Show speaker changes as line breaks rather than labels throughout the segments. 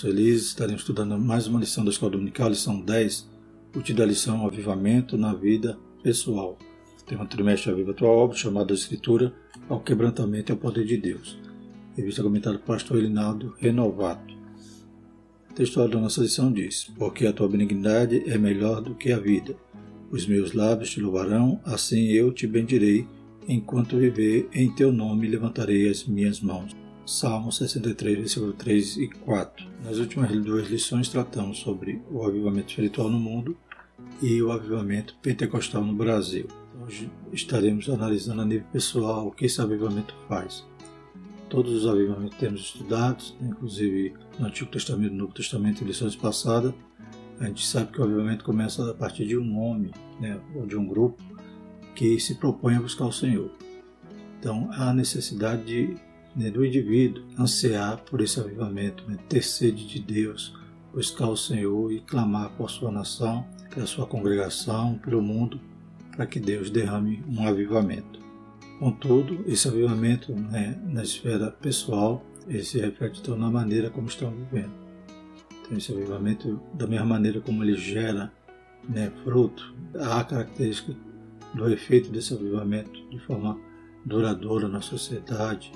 felizes, estaremos estudando mais uma lição da Escola Dominical, lição 10, útil da lição Avivamento na Vida Pessoal. Tem um trimestre Aviva Tua Obra, chamado Escritura ao Quebrantamento e ao Poder de Deus. Revista comentada por pastor Elinaldo Renovato. O texto da nossa lição diz, Porque a Tua benignidade é melhor do que a vida. Os meus lábios te louvarão, assim eu te bendirei, enquanto viver, em Teu nome levantarei as minhas mãos. Salmo 63, versículo 3 e 4. Nas últimas duas lições tratamos sobre o avivamento espiritual no mundo e o avivamento pentecostal no Brasil. Hoje estaremos analisando a nível pessoal o que esse avivamento faz. Todos os avivamentos temos estudados, né, inclusive no Antigo Testamento e no Novo Testamento em lições passadas. A gente sabe que o avivamento começa a partir de um homem né, ou de um grupo que se propõe a buscar o Senhor. Então há necessidade de né, do indivíduo ansiar por esse avivamento, né, ter sede de Deus, buscar o Senhor e clamar por sua nação, pela sua congregação, pelo mundo, para que Deus derrame um avivamento. Contudo, esse avivamento né, na esfera pessoal, ele se reflete então na maneira como estão vivendo. Então, esse avivamento, da mesma maneira como ele gera né, fruto, há característica do efeito desse avivamento de forma duradoura na sociedade,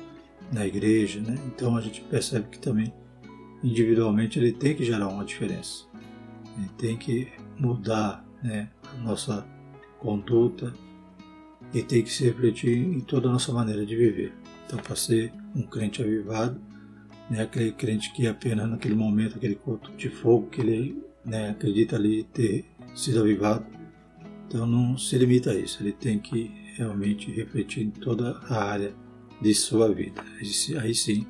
na igreja, né? Então a gente percebe que também individualmente ele tem que gerar uma diferença. Ele tem que mudar né, a nossa conduta e tem que se refletir em toda a nossa maneira de viver. Então, para ser um crente avivado, né, aquele crente que apenas naquele momento, aquele culto de fogo que ele né, acredita ali ter sido avivado, então não se limita a isso, ele tem que realmente refletir em toda a área de sua vida. Aí sim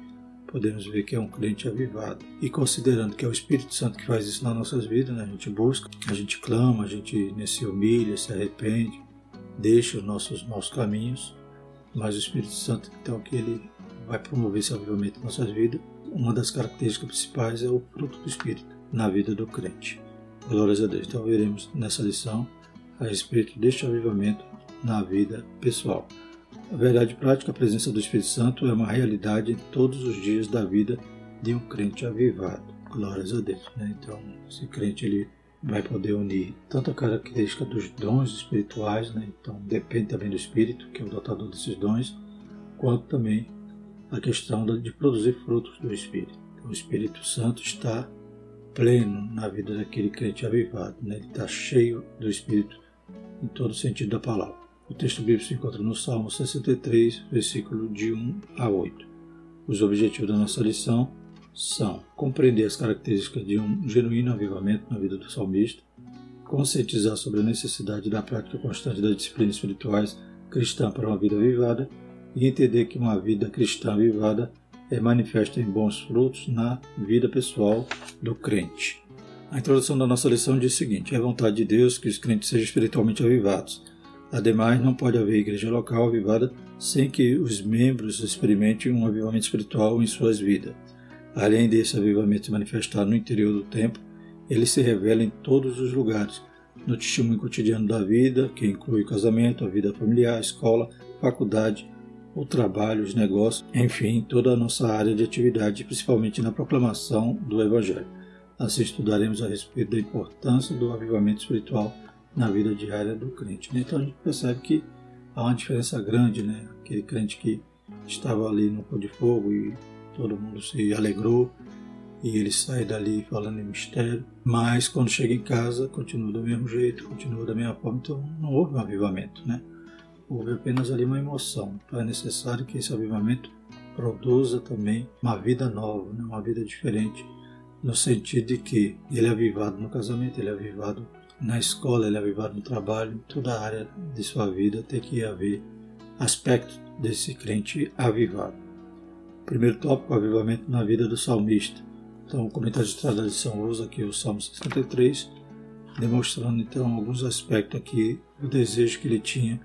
podemos ver que é um crente avivado. E considerando que é o Espírito Santo que faz isso nas nossas vidas, né? a gente busca, a gente clama, a gente né, se humilha, se arrepende, deixa os nossos maus caminhos, mas o Espírito Santo, então, que ele vai promover esse avivamento em nossas vidas. Uma das características principais é o fruto do Espírito na vida do crente. Glórias a Deus. Então veremos nessa lição a respeito deste avivamento na vida pessoal. A verdade prática, a presença do Espírito Santo é uma realidade em todos os dias da vida de um crente avivado. Glórias a Deus. Né? Então, esse crente ele vai poder unir tanto a característica dos dons espirituais, né? então depende também do Espírito, que é o dotador desses dons, quanto também a questão de produzir frutos do Espírito. O Espírito Santo está pleno na vida daquele crente avivado, né? ele está cheio do Espírito em todo sentido da palavra. O texto bíblico se encontra no Salmo 63, versículo de 1 a 8. Os objetivos da nossa lição são compreender as características de um genuíno avivamento na vida do salmista, conscientizar sobre a necessidade da prática constante das disciplinas espirituais cristãs para uma vida avivada e entender que uma vida cristã avivada é manifesta em bons frutos na vida pessoal do crente. A introdução da nossa lição diz o seguinte: é vontade de Deus que os crentes sejam espiritualmente avivados Ademais, não pode haver igreja local avivada sem que os membros experimentem um avivamento espiritual em suas vidas. Além desse avivamento manifestar no interior do templo, ele se revela em todos os lugares, no testemunho cotidiano da vida, que inclui o casamento, a vida familiar, a escola, faculdade, o trabalho, os negócios, enfim, toda a nossa área de atividade, principalmente na proclamação do Evangelho. Assim estudaremos a respeito da importância do avivamento espiritual na vida diária do crente. Né? Então a gente percebe que há uma diferença grande, né? Aquele crente que estava ali no pôr de fogo e todo mundo se alegrou e ele sai dali falando em mistério, mas quando chega em casa continua do mesmo jeito, continua da mesma forma, então não houve um avivamento, né? Houve apenas ali uma emoção. Então é necessário que esse avivamento produza também uma vida nova, né? uma vida diferente, no sentido de que ele é avivado no casamento, ele é avivado na escola, ele avivado no trabalho, em toda a área de sua vida tem que haver aspecto desse crente avivado. Primeiro tópico, avivamento na vida do salmista. Então, o comentário de tradição usa aqui o Salmo 63, demonstrando então alguns aspectos aqui do desejo que ele tinha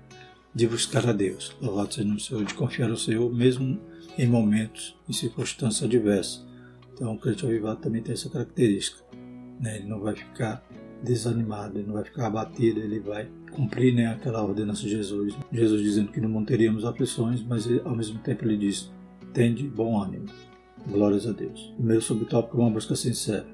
de buscar a Deus. Louvado seja o Senhor, de confiar ao Senhor, mesmo em momentos e circunstâncias adversas. Então, o crente avivado também tem essa característica. Né? Ele não vai ficar desanimado, ele não vai ficar abatido, ele vai cumprir né, aquela ordenança de Jesus. Jesus dizendo que no mundo teríamos aflições, mas ao mesmo tempo ele diz: tende bom ânimo. Glórias a Deus. Primeiro subtópico uma busca sincera.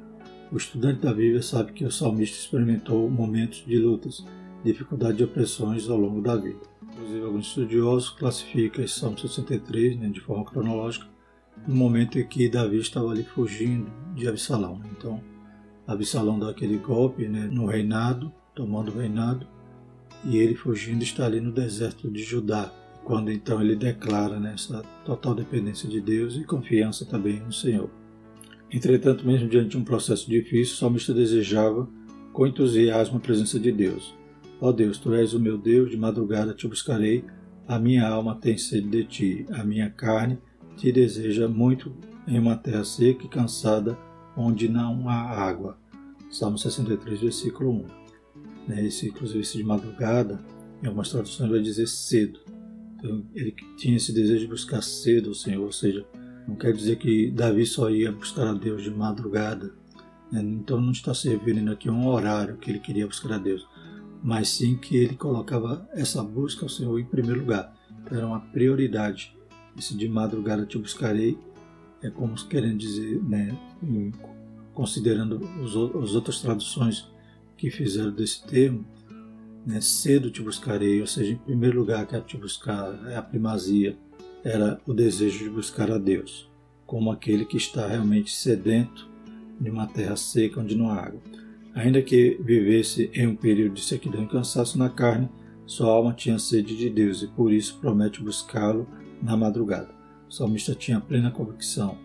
O estudante da Bíblia sabe que o salmista experimentou momentos de lutas, dificuldades e opressões ao longo da vida. Inclusive, alguns estudiosos classificam esse Salmo 63 né, de forma cronológica no momento em que Davi estava ali fugindo de Absalão. Então, Absalão dá aquele golpe né, no reinado, tomando o reinado, e ele fugindo está ali no deserto de Judá, quando então ele declara né, essa total dependência de Deus e confiança também no Senhor. Entretanto, mesmo diante de um processo difícil, o salmista desejava com entusiasmo a presença de Deus. Ó Deus, tu és o meu Deus, de madrugada te buscarei, a minha alma tem sede de ti, a minha carne te deseja muito em uma terra seca e cansada, onde não há água. Salmo 63, versículo 1. Né, esse, inclusive, esse de madrugada, em algumas traduções vai dizer cedo. Então, ele tinha esse desejo de buscar cedo o Senhor, ou seja, não quer dizer que Davi só ia buscar a Deus de madrugada. Né? Então não está se referindo aqui um horário que ele queria buscar a Deus, mas sim que ele colocava essa busca ao Senhor em primeiro lugar. Então, era uma prioridade. Esse de madrugada te buscarei é como querendo dizer, né, considerando os, as outras traduções que fizeram desse termo, né, cedo te buscarei, ou seja, em primeiro lugar quero te buscar, é a primazia, era o desejo de buscar a Deus, como aquele que está realmente sedento de uma terra seca onde não há água. Ainda que vivesse em um período de sequidão e cansaço na carne, sua alma tinha sede de Deus e por isso promete buscá-lo na madrugada. O salmista tinha plena convicção: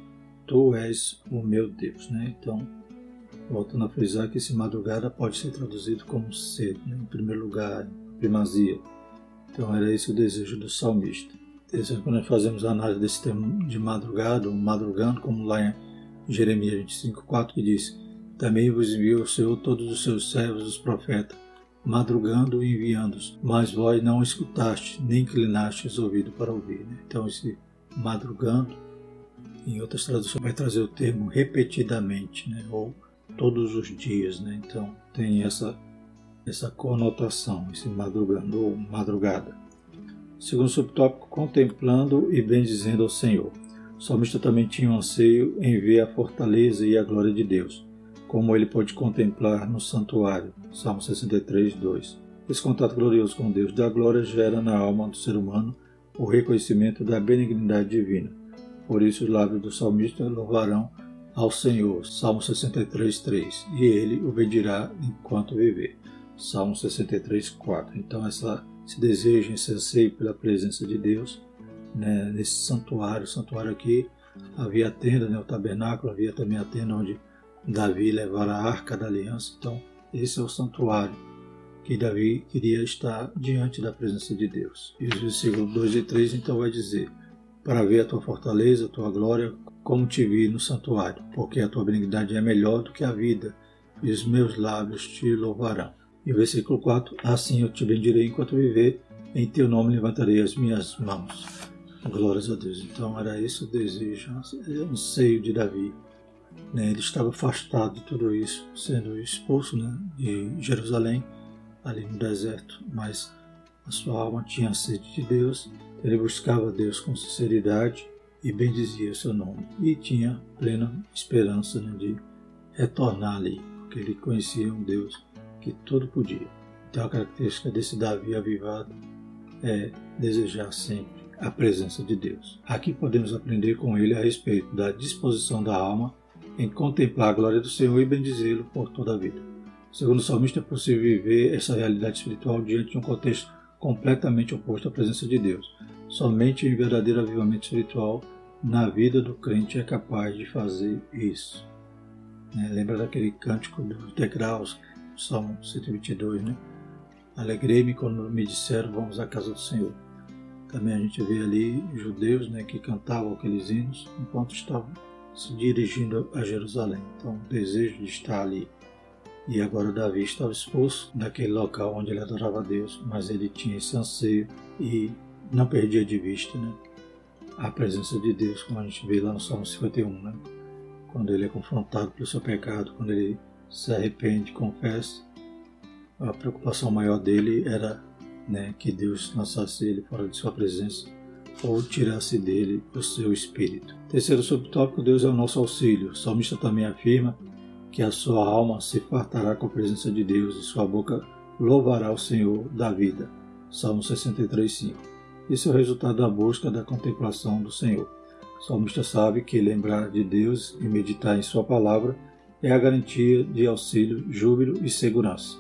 Tu és o meu Deus. Né? Então, voltando a frisar que esse madrugada pode ser traduzido como cedo, né? em primeiro lugar, primazia. Então, era esse o desejo do salmista quando nós fazemos a análise desse termo de madrugada, ou madrugando, como lá em Jeremias 25,4, que diz: Também vos enviou o Senhor todos os seus servos, os profetas, madrugando e enviando-os, mas vós não escutaste, nem inclinastes ouvido para ouvir. Né? Então, esse madrugando, em outras traduções, vai trazer o termo repetidamente, né? ou todos os dias. Né? Então, tem essa, essa conotação, esse madrugando ou madrugada. Segundo subtópico, contemplando e bendizendo ao Senhor. O salmista também tinha um anseio em ver a fortaleza e a glória de Deus, como ele pode contemplar no santuário. Salmo 63, 2. Esse contato glorioso com Deus da glória gera na alma do ser humano o reconhecimento da benignidade divina. Por isso, os lábios do salmista louvarão ao Senhor. Salmo 63, 3. E ele o bendirá enquanto viver. Salmo 63, 4. Então, essa esse desejo, esse anseio pela presença de Deus né, nesse santuário. O santuário aqui havia a tenda, né, o tabernáculo, havia também a tenda onde Davi levara a arca da aliança. Então, esse é o santuário que Davi queria estar diante da presença de Deus. E os versículos 2 e 3 então vai dizer: Para ver a tua fortaleza, a tua glória, como te vi no santuário, porque a tua benignidade é melhor do que a vida, e os meus lábios te louvarão. E o versículo 4: Assim eu te bendirei enquanto viver, em teu nome levantarei as minhas mãos. Glórias a Deus. Então era esse o desejo, o anseio de Davi. Né? Ele estava afastado de tudo isso, sendo expulso né, de Jerusalém, ali no deserto, mas a sua alma tinha sede de Deus, ele buscava Deus com sinceridade e bendizia o seu nome. E tinha plena esperança de retornar ali, porque ele conhecia um Deus que tudo podia. Então a característica desse Davi avivado é desejar sempre a presença de Deus. Aqui podemos aprender com ele a respeito da disposição da alma em contemplar a glória do Senhor e bendizê-lo por toda a vida. Segundo o salmista, é possível viver essa realidade espiritual diante de um contexto completamente oposto à presença de Deus. Somente em verdadeiro avivamento espiritual na vida do crente é capaz de fazer isso. É, lembra daquele cântico dos degraus Salmo 122, né? Alegrei-me quando me disseram vamos à casa do Senhor. Também a gente vê ali judeus né, que cantavam aqueles hinos enquanto estavam se dirigindo a Jerusalém. Então, o desejo de estar ali. E agora Davi estava expulso daquele local onde ele adorava a Deus, mas ele tinha esse anseio e não perdia de vista né, a presença de Deus, como a gente vê lá no Salmo 51, né? quando ele é confrontado pelo seu pecado, quando ele se arrepende, confessa. A preocupação maior dele era né, que Deus lançasse ele fora de sua presença, ou tirasse dele o seu espírito. Terceiro subtópico, Deus é o nosso auxílio. O salmista também afirma que a sua alma se fartará com a presença de Deus e sua boca louvará o Senhor da vida. Salmo 63:5. Isso é o resultado da busca da contemplação do Senhor. O salmista sabe que lembrar de Deus e meditar em sua palavra é a garantia de auxílio, júbilo e segurança.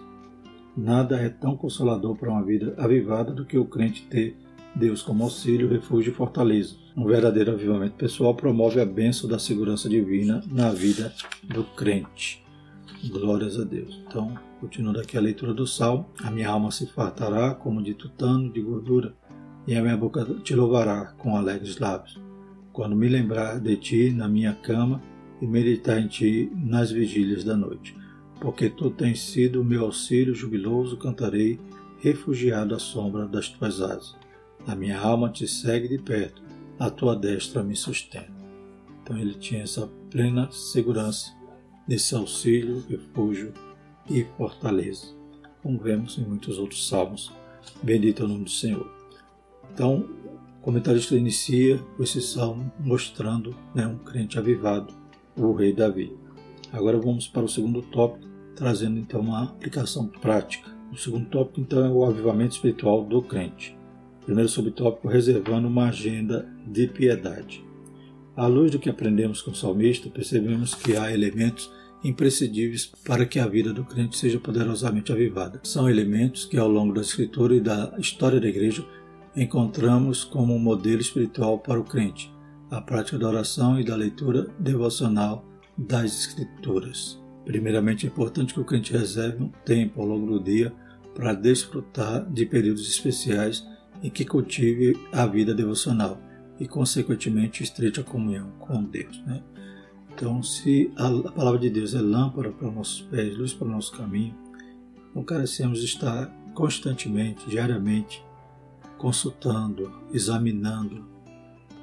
Nada é tão consolador para uma vida avivada do que o crente ter Deus como auxílio, refúgio e fortaleza. Um verdadeiro avivamento pessoal promove a bênção da segurança divina na vida do crente. Glórias a Deus. Então, continuando aqui a leitura do Salmo, a minha alma se fartará como de tutano de gordura, e a minha boca te louvará com alegres lábios. Quando me lembrar de ti na minha cama e meditar em ti nas vigílias da noite. Porque tu tens sido meu auxílio jubiloso, cantarei, refugiado à sombra das tuas asas. A minha alma te segue de perto, a tua destra me sustenta. Então ele tinha essa plena segurança desse auxílio, refúgio e fortaleza, como vemos em muitos outros salmos. Bendito é o nome do Senhor. Então, o comentarista inicia esse salmo mostrando né, um crente avivado, o rei Davi. Agora vamos para o segundo tópico, trazendo então uma aplicação prática. O segundo tópico então é o avivamento espiritual do crente. Primeiro subtópico, reservando uma agenda de piedade. À luz do que aprendemos com o salmista, percebemos que há elementos imprescindíveis para que a vida do crente seja poderosamente avivada. São elementos que, ao longo da Escritura e da história da Igreja, encontramos como um modelo espiritual para o crente, a prática da oração e da leitura devocional das Escrituras. Primeiramente, é importante que o crente reserve um tempo ao longo do dia para desfrutar de períodos especiais e que cultive a vida devocional e, consequentemente, estreita comunhão com Deus. Né? Então, se a, palavra de Deus é lâmpada para os nossos pés, luz para o nosso caminho, não carecemos estar constantemente, diariamente, consultando, examinando,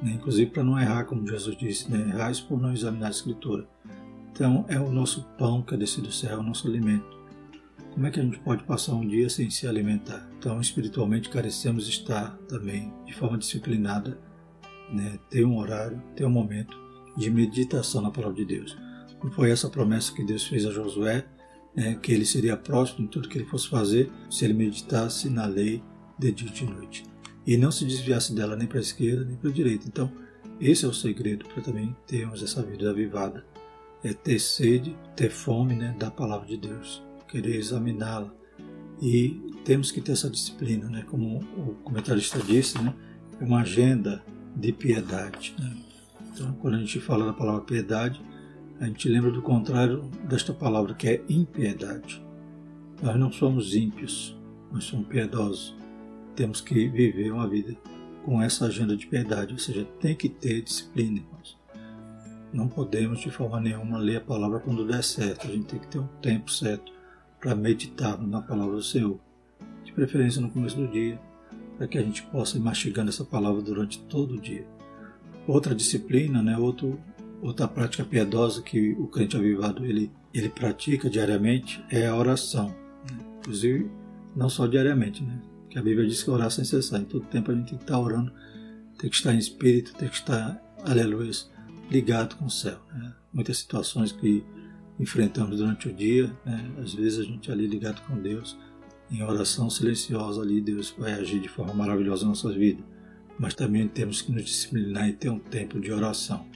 né? inclusive para não errar, como Jesus disse, né? errais por não examinar a Escritura. Então, é o nosso pão que é descido do céu, é o nosso alimento. Como é que a gente pode passar um dia sem se alimentar? Então, espiritualmente, carecemos estar também de forma disciplinada, né? ter um horário, ter um momento de meditação na palavra de Deus. Não foi essa promessa que Deus fez a Josué, né? que ele seria próximo em tudo que ele fosse fazer se ele meditasse na lei de dia e de noite. E não se desviasse dela nem para a esquerda nem para a direita. Então, esse é o segredo para também termos essa vida avivada. É ter sede, ter fome né, da palavra de Deus querer examiná-la. E temos que ter essa disciplina, né? como o comentarista disse, né? é uma agenda de piedade. Né? Então, quando a gente fala da palavra piedade, a gente lembra do contrário desta palavra, que é impiedade. Nós não somos ímpios, nós somos piedosos. Temos que viver uma vida com essa agenda de piedade, ou seja, tem que ter disciplina, irmãos. Não podemos de forma nenhuma ler a palavra quando der certo, a gente tem que ter um tempo certo para meditar na palavra do Senhor, de preferência no começo do dia, para que a gente possa ir mastigando essa palavra durante todo o dia. Outra disciplina, né, outro, outra prática piedosa que o crente avivado ele, ele pratica diariamente é a oração. Né? Inclusive, não só diariamente, né? que a Bíblia diz que orar sem cessar. Em todo tempo a gente tem que estar orando, tem que estar em espírito, tem que estar, aleluia, ligado com o céu. Né? Muitas situações que enfrentamos durante o dia. Né? Às vezes a gente ali ligado com Deus, em oração silenciosa ali, Deus vai agir de forma maravilhosa em nossas vidas. Mas também temos que nos disciplinar e ter um tempo de oração.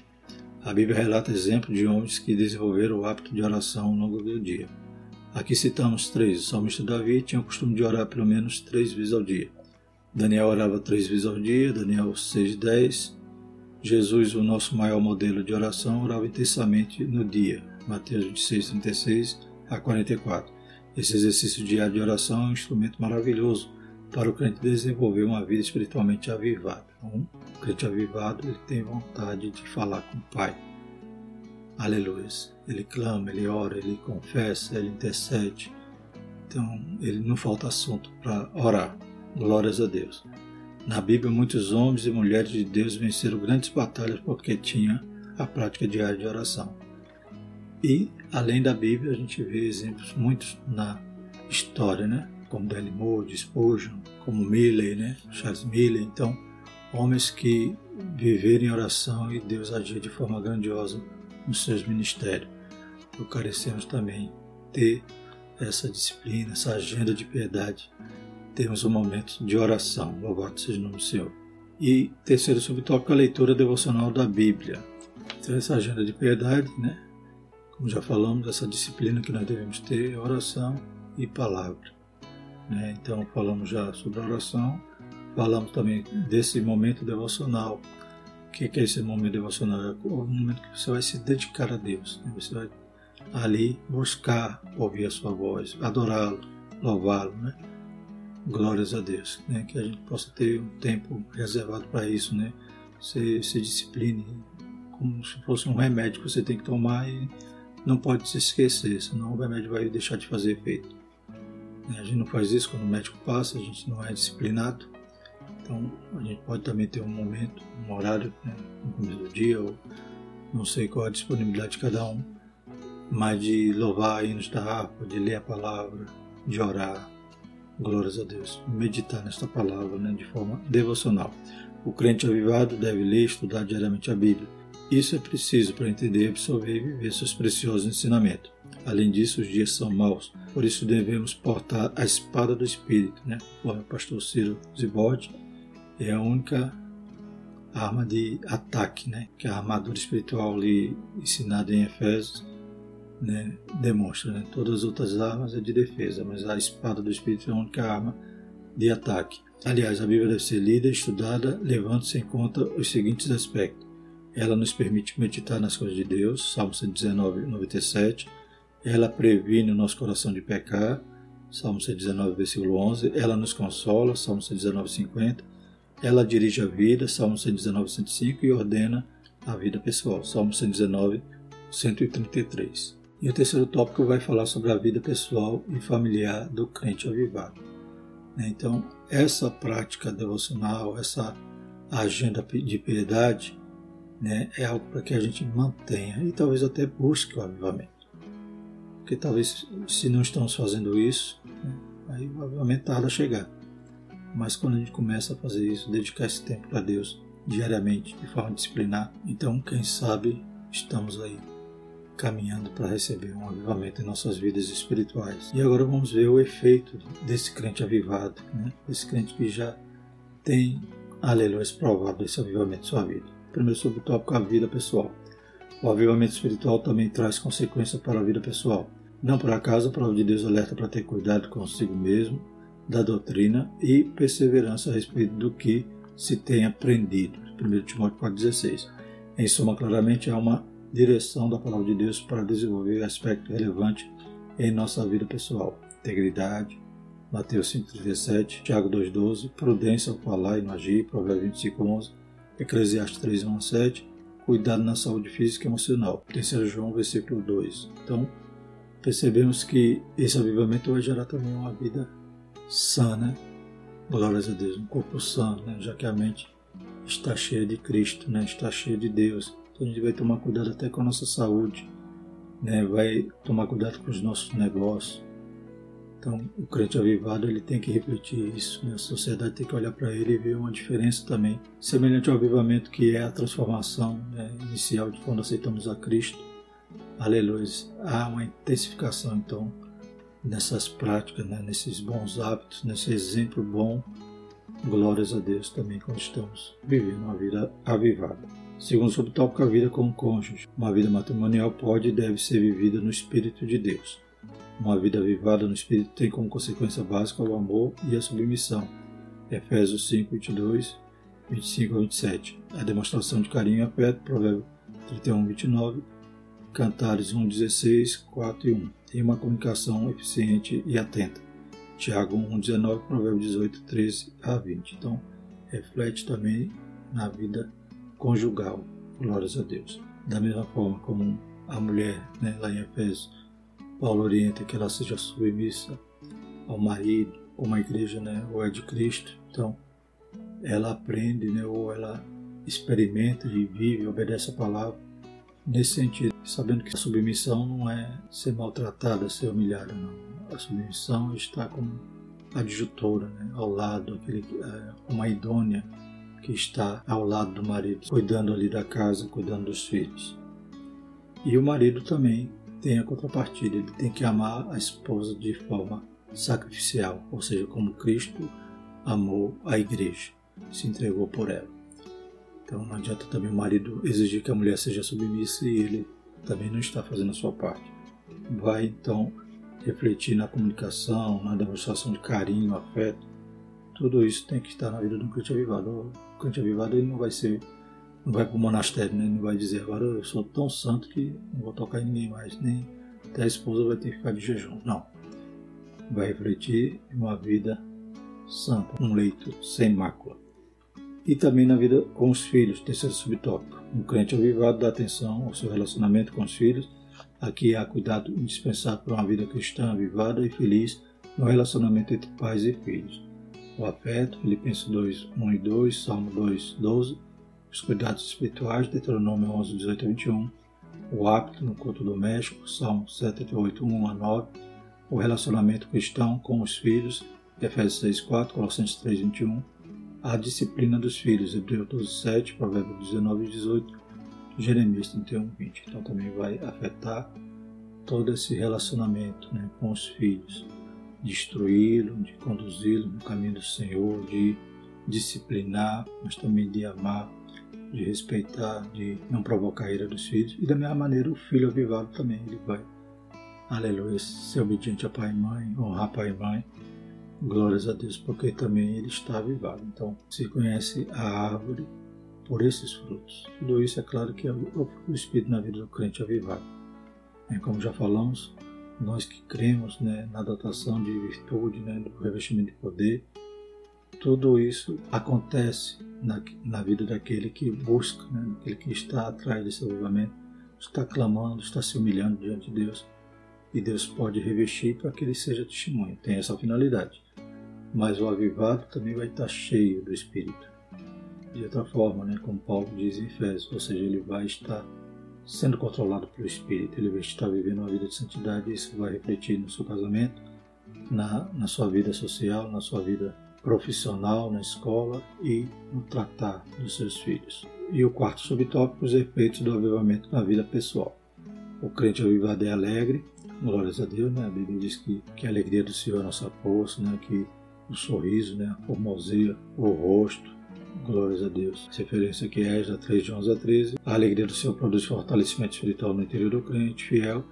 A Bíblia relata exemplos de homens que desenvolveram o hábito de oração ao longo do dia. Aqui citamos três. O salmista Davi tinha o costume de orar pelo menos três vezes ao dia. Daniel orava três vezes ao dia, Daniel 6,10. Jesus, o nosso maior modelo de oração, orava intensamente no dia, Mateus 26, 36 a 44. Esse exercício diário de oração é um instrumento maravilhoso para o crente desenvolver uma vida espiritualmente avivada. Um crente avivado ele tem vontade de falar com o Pai. Aleluia. Ele clama, ele ora, ele confessa, ele intercede. Então, ele não falta assunto para orar. Glórias a Deus. Na Bíblia, muitos homens e mulheres de Deus venceram grandes batalhas porque tinham a prática diária de oração. E, além da Bíblia, a gente vê exemplos muitos na história, né? como Dale Moore, Spurgeon, como Milley, né? Charles Milley. Então, homens que viveram em oração e Deus agia de forma grandiosa nos seus ministérios. Eu carecemos também ter essa disciplina, essa agenda de piedade. Temos um momento de oração, louvado seja o nome do Senhor. E terceiro subtópico, a leitura devocional da Bíblia. Então, essa agenda de piedade, né? Como já falamos, essa disciplina que nós devemos ter é oração e palavra. Né? Então, falamos já sobre a oração, falamos também desse momento devocional. O que é esse momento devocional? É o momento que você vai se dedicar a Deus. Né? Você vai ali buscar ouvir a sua voz, adorá-lo, louvá-lo, né? Glórias a Deus, né? Que a gente possa ter um tempo reservado para isso, né? Se, se discipline como se fosse um remédio que você tem que tomar e não pode se esquecer, senão o remédio vai deixar de fazer efeito. A gente não faz isso quando o médico passa, a gente não é disciplinado. Então a gente pode também ter um momento, um horário, né, no começo do dia, ou não sei qual é a disponibilidade de cada um, mas de louvar hinos da harpa, de ler a palavra, de orar. Glórias a Deus. Meditar nesta palavra né, de forma devocional. O crente avivado deve ler e estudar diariamente a Bíblia. Isso é preciso para entender, absorver e viver seus preciosos ensinamentos. Além disso, os dias são maus, por isso devemos portar a espada do Espírito, né? O pastor Ciro Zibode, é a única arma de ataque, né? Que a armadura espiritual ali ensinada em Efésios né, demonstra. Né? Todas as outras armas é de defesa, mas a espada do Espírito é a única arma de ataque. Aliás, a Bíblia deve ser lida e estudada levando-se em conta os seguintes aspectos. Ela nos permite meditar nas coisas de Deus, Salmo 119, 97. Ela previne o nosso coração de pecar, Salmo 119, versículo 11. Ela nos consola, Salmo 119, 50. Ela dirige a vida, Salmo 119, 105. E ordena a vida pessoal, Salmo 119, 133. E o terceiro tópico vai falar sobre a vida pessoal e familiar do crente avivado. Né? Então, essa prática devocional, essa agenda de piedade, né, é algo para que a gente mantenha e talvez até busque o avivamento. Porque talvez, se não estamos fazendo isso, né, aí o avivamento tarda a chegar. Mas quando a gente começa a fazer isso, dedicar esse tempo para Deus diariamente, de forma disciplinar, então, quem sabe, estamos aí caminhando para receber um avivamento em nossas vidas espirituais. E agora vamos ver o efeito desse crente avivado, né? desse crente que já tem, aleluia, provado esse avivamento em sua vida. Primeiro sobre o tópico a vida pessoal. O avivamento espiritual também traz consequências para a vida pessoal. Não por acaso a palavra de Deus alerta para ter cuidado consigo mesmo, da doutrina e perseverança a respeito do que se tem aprendido. 1 Timóteo 4,16. Em suma, claramente há uma direção da palavra de Deus para desenvolver aspectos relevantes em nossa vida pessoal. Integridade, Mateus 5,37, Tiago 2,12, prudência ao falar e no agir, Provérbios 25,11, Eclesiastes 3,1 cuidado na saúde física e emocional, 3 João versículo 2. Então, percebemos que esse avivamento vai gerar também uma vida sana, glórias a Deus, um corpo sano, né? já que a mente está cheia de Cristo, né? está cheia de Deus. Então a gente vai tomar cuidado até com a nossa saúde, né? vai tomar cuidado com os nossos negócios. Então o crente avivado ele tem que refletir isso, né? a sociedade tem que olhar para ele e ver uma diferença também, semelhante ao avivamento que é a transformação né? inicial de quando aceitamos a Cristo. Aleluia. Há uma intensificação então nessas práticas, né? nesses bons hábitos, nesse exemplo bom. Glórias a Deus também quando estamos vivendo uma vida avivada. Segundo subtópico, a vida com cônjuge. Uma vida matrimonial pode e deve ser vivida no Espírito de Deus. Uma vida vivada no Espírito tem como consequência básica o amor e a submissão. Efésios 5, 22, 25 a 27. A demonstração de carinho e afeto, Provérbio 31, 29, Cantares 1, 16, 4 e 1. Tem uma comunicação eficiente e atenta. Tiago 1, 19, Provérbio 18, 13 a 20. Então, reflete também na vida conjugal. Glórias a Deus. Da mesma forma como a mulher, né, lá em Efésios, Paulo orienta que ela seja submissa ao marido, como a igreja né, ou é de Cristo. Então, ela aprende, né, ou ela experimenta e vive, obedece a palavra nesse sentido, sabendo que a submissão não é ser maltratada, ser humilhada, não. A submissão está como adjutora, né, ao lado, aquele, é, uma idônea que está ao lado do marido, cuidando ali da casa, cuidando dos filhos. E o marido também tem a contrapartida, ele tem que amar a esposa de forma sacrificial, ou seja, como Cristo amou a igreja, se entregou por ela. Então não adianta também o marido exigir que a mulher seja submissa e ele também não está fazendo a sua parte. Vai então refletir na comunicação, na demonstração de carinho, afeto. Tudo isso tem que estar na vida do crente avivado. O crente avivado ele não vai ser, não vai para o monastério, né? não vai dizer agora eu sou tão santo que não vou tocar em ninguém mais, nem até a esposa vai ter que ficar de jejum. Não. Vai refletir uma vida santa, um leito sem mácula. E também na vida com os filhos, terceiro subtópico. Um crente avivado dá atenção ao seu relacionamento com os filhos. Aqui há cuidado indispensável para uma vida cristã avivada e feliz no relacionamento entre pais e filhos. O afeto, Filipenses 2, 1 e 2, Salmo 2, 12. Os cuidados espirituais, Deuteronômio 11, 18 a 21. O hábito no culto doméstico, Salmo 78, 1 a 9. O relacionamento cristão com os filhos, Efésios 6, 4, Colossenses 3, 21 a disciplina dos filhos, Hebreus 12, 7, Provérbios 19 e 18, Jeremias 31, 20. Então também vai afetar todo esse relacionamento né, com os filhos, de instruí-lo, de conduzi-lo no caminho do Senhor, de disciplinar, mas também de amar, de respeitar, de não provocar a ira dos filhos. E da mesma maneira o filho avivado também, ele vai, aleluia, ser obediente a pai e mãe, honrar pai e mãe, Glórias a Deus, porque também ele está avivado. Então, se conhece a árvore por esses frutos. Tudo isso é claro que é o Espírito na vida do crente avivado. É, como já falamos, nós que cremos né, na dotação de virtude, né, do revestimento de poder, tudo isso acontece na, na vida daquele que busca, né, que está atrás desse avivamento, está clamando, está se humilhando diante de Deus. E Deus pode revestir para que ele seja testemunho. Tem essa finalidade mas o avivado também vai estar cheio do Espírito. De outra forma, né, como Paulo diz em Efésios, ou seja, ele vai estar sendo controlado pelo Espírito, ele vai estar vivendo uma vida de santidade e isso vai refletir no seu casamento, na, na sua vida social, na sua vida profissional, na escola e no tratar dos seus filhos. E o quarto subtópico, os efeitos do avivamento na vida pessoal. O crente avivado é alegre, glórias a Deus, né? A Bíblia diz que, que a alegria do Senhor é nossa força, né? que o sorriso, né? a formosia, o rosto. Glórias a Deus. Referência aqui é Esdras 3, de 11 a 13. A alegria do Senhor produz fortalecimento espiritual no interior do crente fiel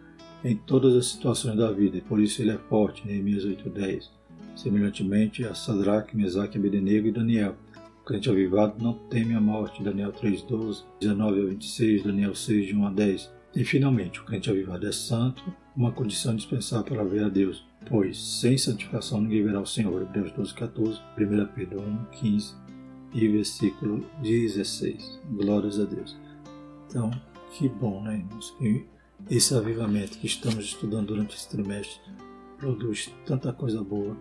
em todas as situações da vida, e por isso ele é forte. Neemias 8, 10. Semelhantemente a Sadraque, Mesaque, Abednego e Daniel. O crente avivado não teme a morte. Daniel 3, 12, 19 a 26, Daniel 6, de 1 a 10. E finalmente, o crente avivado é santo, uma condição indispensável para ver a Deus pois sem santificação ninguém verá o Senhor. Hebreus 12, 14, 1 Pedro 1, 15 e versículo 16. Glórias a Deus. Então, que bom, né, irmãos? Que esse avivamento que estamos estudando durante esse trimestre produz tanta coisa boa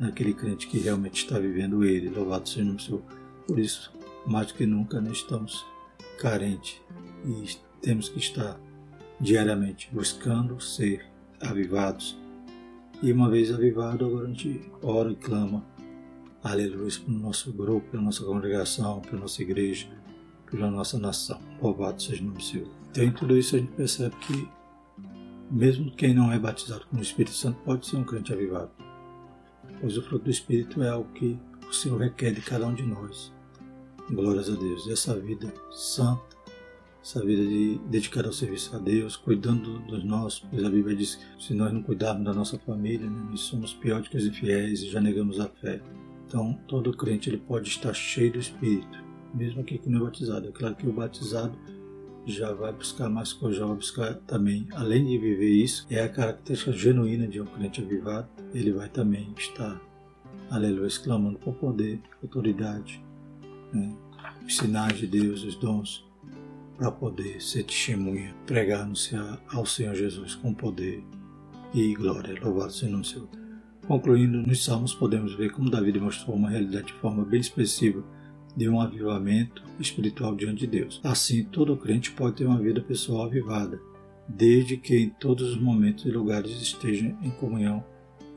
naquele crente que realmente está vivendo ele. Louvado seja o nome do Senhor. Por isso, mais do que nunca, né, estamos carentes e temos que estar diariamente buscando ser avivados e uma vez avivado, agora a gente ora e clama, aleluia, pelo nosso grupo, pela nossa congregação, pela nossa igreja, pela nossa nação. Louvado seja o nome do Senhor. Então, em tudo isso a gente percebe que, mesmo quem não é batizado com o Espírito Santo, pode ser um crente avivado. Pois o fruto do Espírito é algo que o Senhor requer de cada um de nós. Glórias a Deus. Essa vida santa, essa vida de dedicar ao serviço a Deus, cuidando dos nossos, pois a Bíblia diz que se nós não cuidarmos da nossa família, né, nós somos piores que os infiéis e já negamos a fé. Então, todo crente ele pode estar cheio do Espírito, mesmo aquele que não é batizado. É claro que o batizado já vai buscar mais coisas, já vai buscar também, além de viver isso, é a característica genuína de um crente avivado, ele vai também estar, aleluia, exclamando por poder, autoridade, né, os sinais de Deus, os dons, para poder ser testemunha, pregar, anunciar ao Senhor Jesus com poder e glória. Louvado seja o Senhor. Concluindo, nos Salmos podemos ver como Davi demonstrou uma realidade de forma bem expressiva de um avivamento espiritual diante de Deus. Assim, todo crente pode ter uma vida pessoal avivada, desde que em todos os momentos e lugares esteja em comunhão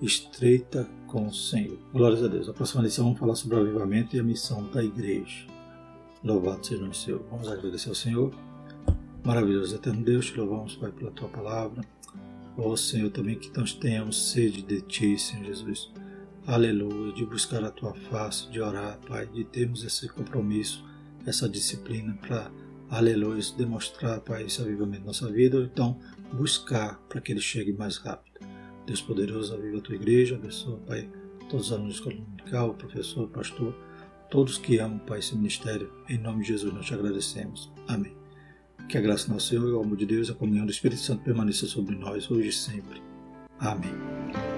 estreita com o Senhor. Glórias a Deus. A próxima lição vamos falar sobre o avivamento e a missão da igreja. Louvado seja o Senhor. Vamos agradecer ao Senhor. Maravilhoso, eterno Deus, te louvamos, Pai, pela tua palavra. Ó oh, Senhor, também que nós tenhamos sede de ti, Senhor Jesus. Aleluia, de buscar a tua face, de orar, Pai, de termos esse compromisso, essa disciplina para, aleluia, demonstrar, Pai, esse avivamento na nossa vida, ou então buscar para que ele chegue mais rápido. Deus poderoso, aviva a tua igreja, abençoa, Pai, todos os alunos da escola dominical, professor, pastor, todos que amam, Pai, esse ministério. Em nome de Jesus nós te agradecemos. Amém. Que a graça do nosso Senhor e o amor de Deus e a comunhão do Espírito Santo permaneça sobre nós hoje e sempre. Amém.